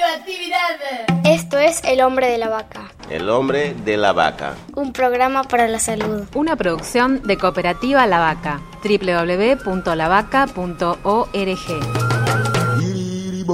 Radioactividad. Esto es El Hombre de la Vaca. El hombre de la vaca. Un programa para la salud. Una producción de Cooperativa La Vaca. www.lavaca.org.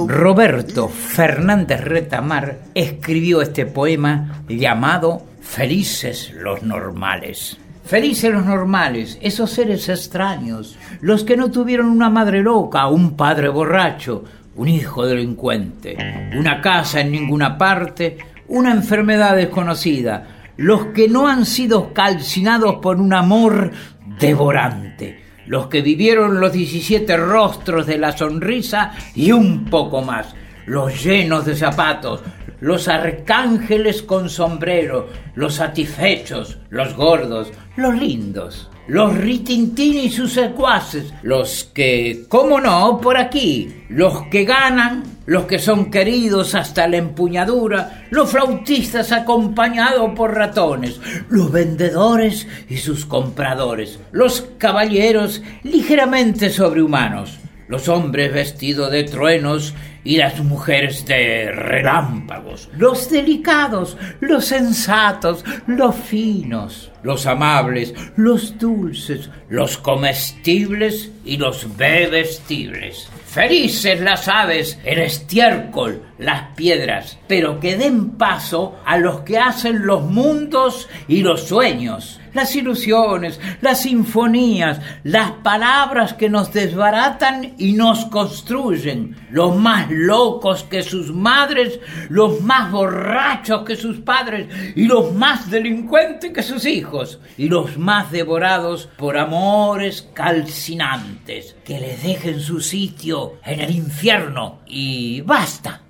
Roberto Fernández Retamar escribió este poema llamado Felices los normales. Felices los normales, esos seres extraños, los que no tuvieron una madre loca, un padre borracho, un hijo delincuente, una casa en ninguna parte, una enfermedad desconocida, los que no han sido calcinados por un amor devorante, los que vivieron los 17 rostros de la sonrisa y un poco más, los llenos de zapatos, los arcángeles con sombrero, los satisfechos, los gordos, los lindos, los Ritintín y sus secuaces, los que, cómo no, por aquí, los que ganan, los que son queridos hasta la empuñadura, los flautistas acompañados por ratones, los vendedores y sus compradores, los caballeros ligeramente sobrehumanos, los hombres vestidos de truenos y las mujeres de relámpagos, los delicados, los sensatos, los finos, los amables, los dulces, los comestibles y los bebestibles. Felices las aves, el estiércol, las piedras, pero que den paso a los que hacen los mundos y los sueños, las ilusiones, las sinfonías, las palabras que nos desbaratan y nos construyen, los más locos que sus madres, los más borrachos que sus padres y los más delincuentes que sus hijos, y los más devorados por amores calcinantes, que les dejen su sitio en el infierno y basta.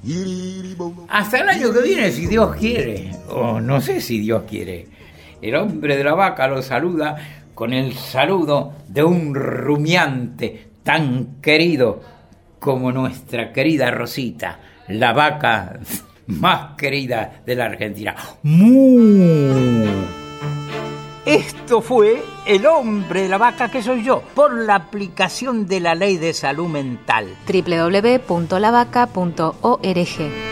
Hasta el año que viene, si Dios quiere, o no sé si Dios quiere. El hombre de la vaca lo saluda con el saludo de un rumiante tan querido como nuestra querida Rosita, la vaca más querida de la Argentina. Esto fue El hombre de la vaca que soy yo, por la aplicación de la ley de salud mental. www.lavaca.org.